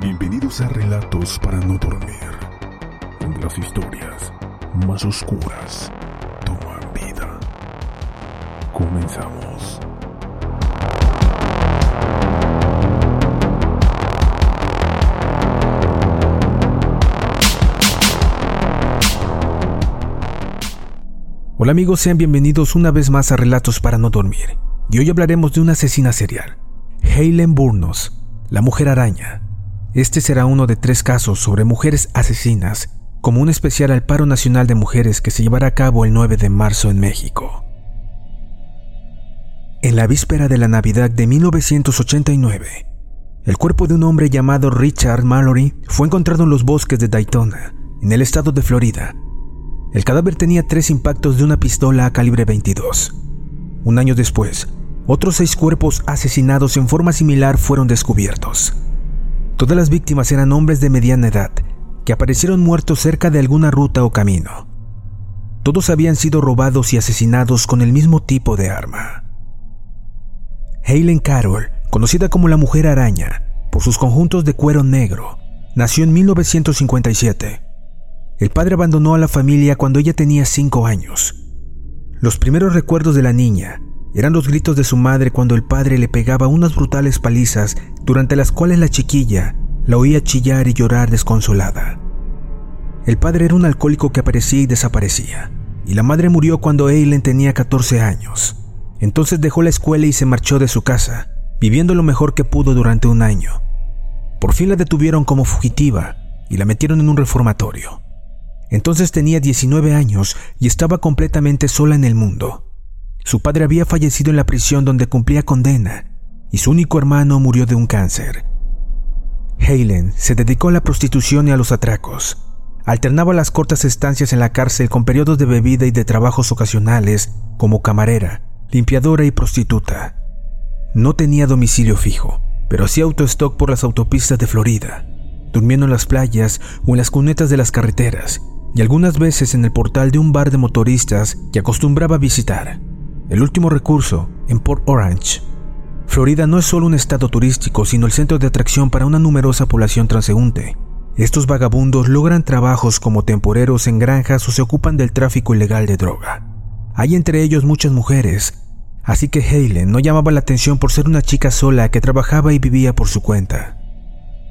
Bienvenidos a Relatos para no dormir, donde las historias más oscuras toman vida. Comenzamos. Hola amigos, sean bienvenidos una vez más a Relatos para no dormir. Y hoy hablaremos de una asesina serial, Helen Burnos, la mujer araña. Este será uno de tres casos sobre mujeres asesinas, como un especial al paro nacional de mujeres que se llevará a cabo el 9 de marzo en México. En la víspera de la Navidad de 1989, el cuerpo de un hombre llamado Richard Mallory fue encontrado en los bosques de Daytona, en el estado de Florida. El cadáver tenía tres impactos de una pistola a calibre 22. Un año después, otros seis cuerpos asesinados en forma similar fueron descubiertos. Todas las víctimas eran hombres de mediana edad, que aparecieron muertos cerca de alguna ruta o camino. Todos habían sido robados y asesinados con el mismo tipo de arma. Helen Carroll, conocida como la Mujer Araña por sus conjuntos de cuero negro, nació en 1957. El padre abandonó a la familia cuando ella tenía cinco años. Los primeros recuerdos de la niña eran los gritos de su madre cuando el padre le pegaba unas brutales palizas durante las cuales la chiquilla la oía chillar y llorar desconsolada. El padre era un alcohólico que aparecía y desaparecía, y la madre murió cuando Eileen tenía 14 años. Entonces dejó la escuela y se marchó de su casa, viviendo lo mejor que pudo durante un año. Por fin la detuvieron como fugitiva y la metieron en un reformatorio. Entonces tenía 19 años y estaba completamente sola en el mundo. Su padre había fallecido en la prisión donde cumplía condena y su único hermano murió de un cáncer. Helen se dedicó a la prostitución y a los atracos. Alternaba las cortas estancias en la cárcel con periodos de bebida y de trabajos ocasionales como camarera, limpiadora y prostituta. No tenía domicilio fijo, pero hacía autostock por las autopistas de Florida, durmiendo en las playas o en las cunetas de las carreteras y algunas veces en el portal de un bar de motoristas que acostumbraba visitar. El último recurso, en Port Orange. Florida no es solo un estado turístico, sino el centro de atracción para una numerosa población transeúnte. Estos vagabundos logran trabajos como temporeros en granjas o se ocupan del tráfico ilegal de droga. Hay entre ellos muchas mujeres, así que Helen no llamaba la atención por ser una chica sola que trabajaba y vivía por su cuenta.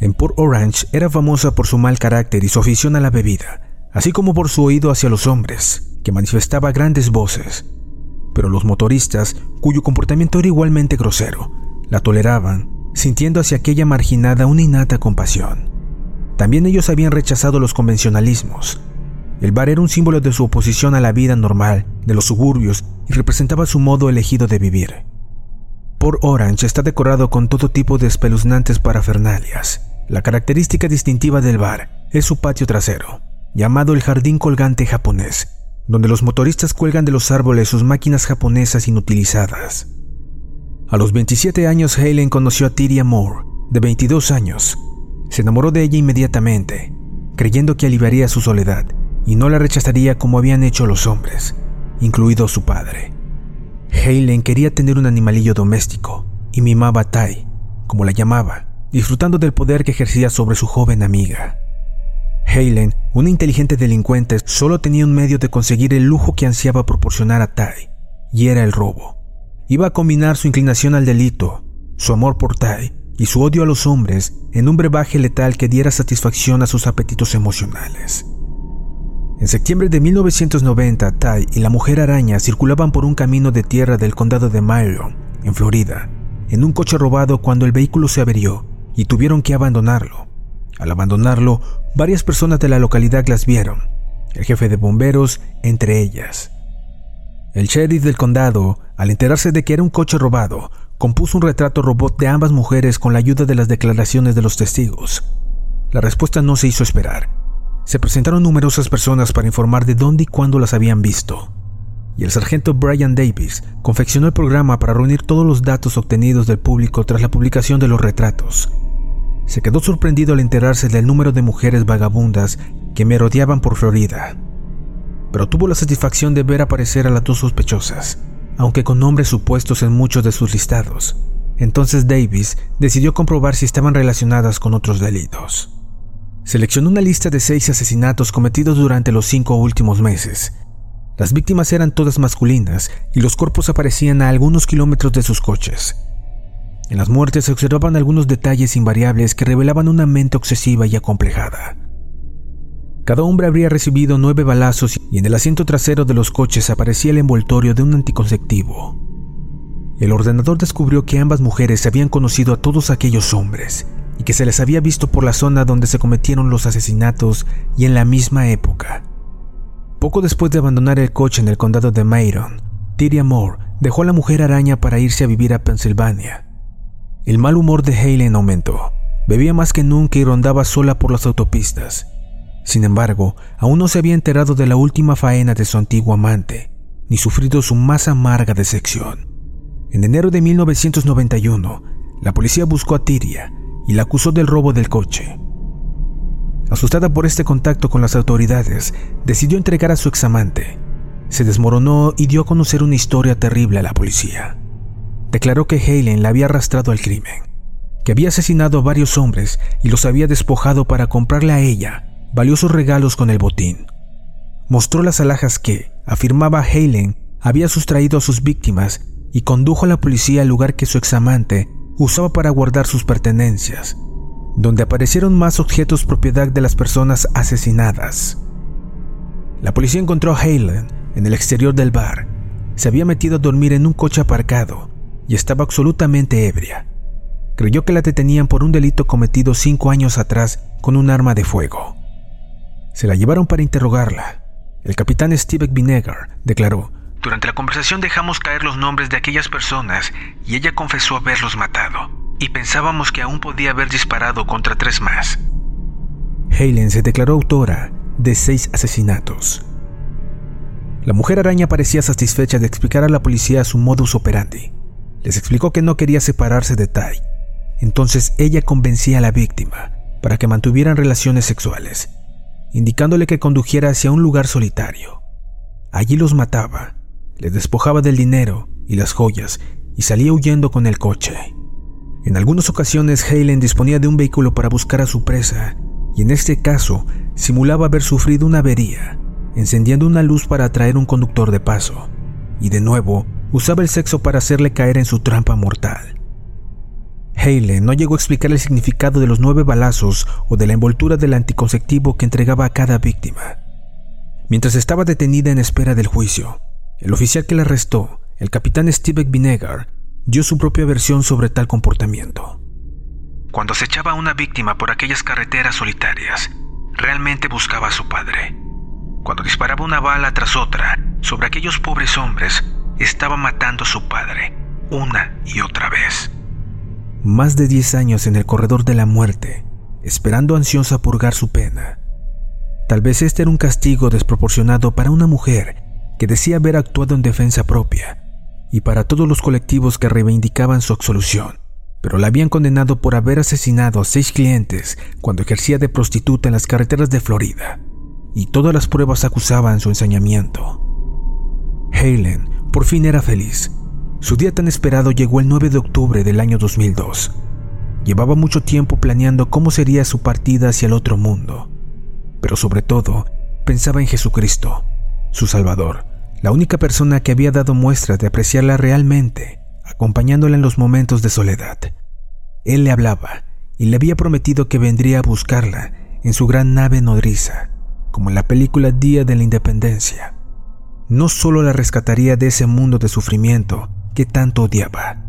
En Port Orange era famosa por su mal carácter y su afición a la bebida, así como por su oído hacia los hombres, que manifestaba grandes voces. Pero los motoristas, cuyo comportamiento era igualmente grosero, la toleraban, sintiendo hacia aquella marginada una innata compasión. También ellos habían rechazado los convencionalismos. El bar era un símbolo de su oposición a la vida normal de los suburbios y representaba su modo elegido de vivir. Port Orange está decorado con todo tipo de espeluznantes parafernalias. La característica distintiva del bar es su patio trasero, llamado el jardín colgante japonés, donde los motoristas cuelgan de los árboles sus máquinas japonesas inutilizadas. A los 27 años Helen conoció a Tyria Moore, de 22 años. Se enamoró de ella inmediatamente, creyendo que aliviaría su soledad y no la rechazaría como habían hecho los hombres, incluido su padre. Helen quería tener un animalillo doméstico y mimaba a Tai, como la llamaba, disfrutando del poder que ejercía sobre su joven amiga. Halen, una inteligente delincuente, solo tenía un medio de conseguir el lujo que ansiaba proporcionar a Tai, y era el robo. Iba a combinar su inclinación al delito, su amor por Tai y su odio a los hombres en un brebaje letal que diera satisfacción a sus apetitos emocionales. En septiembre de 1990, Tai y la mujer araña circulaban por un camino de tierra del condado de Marion, en Florida, en un coche robado cuando el vehículo se averió y tuvieron que abandonarlo. Al abandonarlo, varias personas de la localidad las vieron, el jefe de bomberos entre ellas. El sheriff del condado, al enterarse de que era un coche robado, compuso un retrato robot de ambas mujeres con la ayuda de las declaraciones de los testigos. La respuesta no se hizo esperar. Se presentaron numerosas personas para informar de dónde y cuándo las habían visto. Y el sargento Brian Davis confeccionó el programa para reunir todos los datos obtenidos del público tras la publicación de los retratos. Se quedó sorprendido al enterarse del número de mujeres vagabundas que merodeaban por Florida. Pero tuvo la satisfacción de ver aparecer a las dos sospechosas, aunque con nombres supuestos en muchos de sus listados. Entonces Davis decidió comprobar si estaban relacionadas con otros delitos. Seleccionó una lista de seis asesinatos cometidos durante los cinco últimos meses. Las víctimas eran todas masculinas y los cuerpos aparecían a algunos kilómetros de sus coches. En las muertes se observaban algunos detalles invariables que revelaban una mente obsesiva y acomplejada. Cada hombre habría recibido nueve balazos y en el asiento trasero de los coches aparecía el envoltorio de un anticonceptivo. El ordenador descubrió que ambas mujeres habían conocido a todos aquellos hombres y que se les había visto por la zona donde se cometieron los asesinatos y en la misma época. Poco después de abandonar el coche en el condado de Mayron, Tyria Moore dejó a la mujer araña para irse a vivir a Pensilvania. El mal humor de Helen aumentó. Bebía más que nunca y rondaba sola por las autopistas. Sin embargo, aún no se había enterado de la última faena de su antiguo amante, ni sufrido su más amarga decepción. En enero de 1991, la policía buscó a Tyria y la acusó del robo del coche. Asustada por este contacto con las autoridades, decidió entregar a su examante. Se desmoronó y dio a conocer una historia terrible a la policía. Declaró que Helen la había arrastrado al crimen, que había asesinado a varios hombres y los había despojado para comprarle a ella valiosos regalos con el botín. Mostró las alhajas que, afirmaba Helen, había sustraído a sus víctimas y condujo a la policía al lugar que su examante usaba para guardar sus pertenencias, donde aparecieron más objetos propiedad de las personas asesinadas. La policía encontró a Helen en el exterior del bar. Se había metido a dormir en un coche aparcado y estaba absolutamente ebria. Creyó que la detenían por un delito cometido cinco años atrás con un arma de fuego. Se la llevaron para interrogarla. El capitán Steve Vinegar declaró durante la conversación dejamos caer los nombres de aquellas personas y ella confesó haberlos matado, y pensábamos que aún podía haber disparado contra tres más. Helen se declaró autora de seis asesinatos. La mujer araña parecía satisfecha de explicar a la policía su modus operandi. Les explicó que no quería separarse de Tai. Entonces ella convencía a la víctima para que mantuvieran relaciones sexuales, indicándole que condujera hacia un lugar solitario. Allí los mataba le despojaba del dinero y las joyas y salía huyendo con el coche. En algunas ocasiones Helen disponía de un vehículo para buscar a su presa y en este caso simulaba haber sufrido una avería, encendiendo una luz para atraer un conductor de paso y de nuevo usaba el sexo para hacerle caer en su trampa mortal. Helen no llegó a explicar el significado de los nueve balazos o de la envoltura del anticonceptivo que entregaba a cada víctima. Mientras estaba detenida en espera del juicio, el oficial que la arrestó, el capitán Steve Vinegar, dio su propia versión sobre tal comportamiento. Cuando se echaba a una víctima por aquellas carreteras solitarias, realmente buscaba a su padre. Cuando disparaba una bala tras otra sobre aquellos pobres hombres, estaba matando a su padre, una y otra vez. Más de 10 años en el corredor de la muerte, esperando ansiosa purgar su pena. Tal vez este era un castigo desproporcionado para una mujer que decía haber actuado en defensa propia, y para todos los colectivos que reivindicaban su absolución, pero la habían condenado por haber asesinado a seis clientes cuando ejercía de prostituta en las carreteras de Florida, y todas las pruebas acusaban su ensañamiento. Helen por fin era feliz. Su día tan esperado llegó el 9 de octubre del año 2002. Llevaba mucho tiempo planeando cómo sería su partida hacia el otro mundo, pero sobre todo pensaba en Jesucristo, su Salvador, la única persona que había dado muestra de apreciarla realmente, acompañándola en los momentos de soledad. Él le hablaba y le había prometido que vendría a buscarla en su gran nave nodriza, como en la película Día de la Independencia. No solo la rescataría de ese mundo de sufrimiento que tanto odiaba,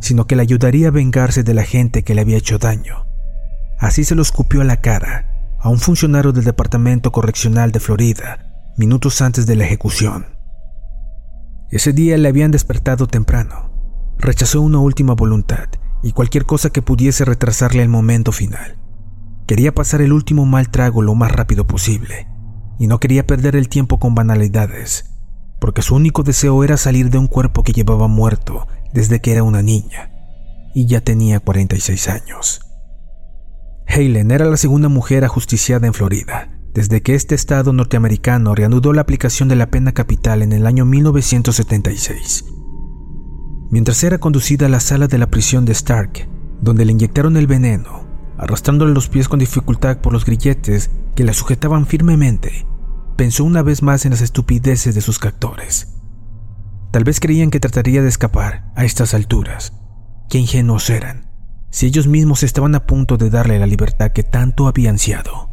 sino que le ayudaría a vengarse de la gente que le había hecho daño. Así se lo escupió a la cara a un funcionario del Departamento Correccional de Florida minutos antes de la ejecución. Ese día le habían despertado temprano. Rechazó una última voluntad y cualquier cosa que pudiese retrasarle el momento final. Quería pasar el último mal trago lo más rápido posible y no quería perder el tiempo con banalidades, porque su único deseo era salir de un cuerpo que llevaba muerto desde que era una niña y ya tenía 46 años. Helen era la segunda mujer ajusticiada en Florida desde que este estado norteamericano reanudó la aplicación de la pena capital en el año 1976. Mientras era conducida a la sala de la prisión de Stark, donde le inyectaron el veneno, arrastrándole los pies con dificultad por los grilletes que la sujetaban firmemente, pensó una vez más en las estupideces de sus captores. Tal vez creían que trataría de escapar a estas alturas. Qué ingenuos eran, si ellos mismos estaban a punto de darle la libertad que tanto había ansiado.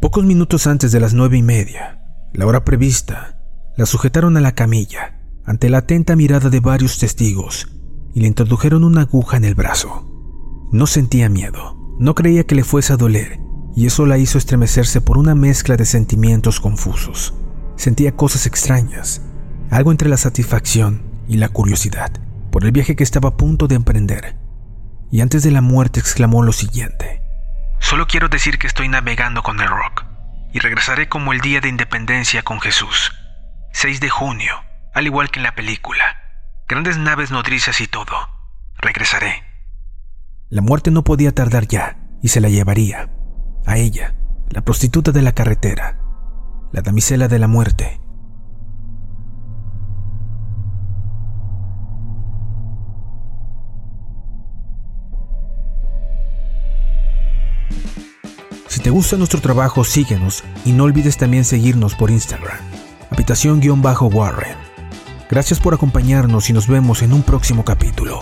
Pocos minutos antes de las nueve y media, la hora prevista, la sujetaron a la camilla ante la atenta mirada de varios testigos y le introdujeron una aguja en el brazo. No sentía miedo, no creía que le fuese a doler y eso la hizo estremecerse por una mezcla de sentimientos confusos. Sentía cosas extrañas, algo entre la satisfacción y la curiosidad por el viaje que estaba a punto de emprender. Y antes de la muerte exclamó lo siguiente. Solo quiero decir que estoy navegando con el rock y regresaré como el día de independencia con Jesús. 6 de junio, al igual que en la película. Grandes naves nodrizas y todo. Regresaré. La muerte no podía tardar ya y se la llevaría. A ella, la prostituta de la carretera, la damisela de la muerte, Si te gusta nuestro trabajo, síguenos y no olvides también seguirnos por Instagram, habitación-warren. Gracias por acompañarnos y nos vemos en un próximo capítulo.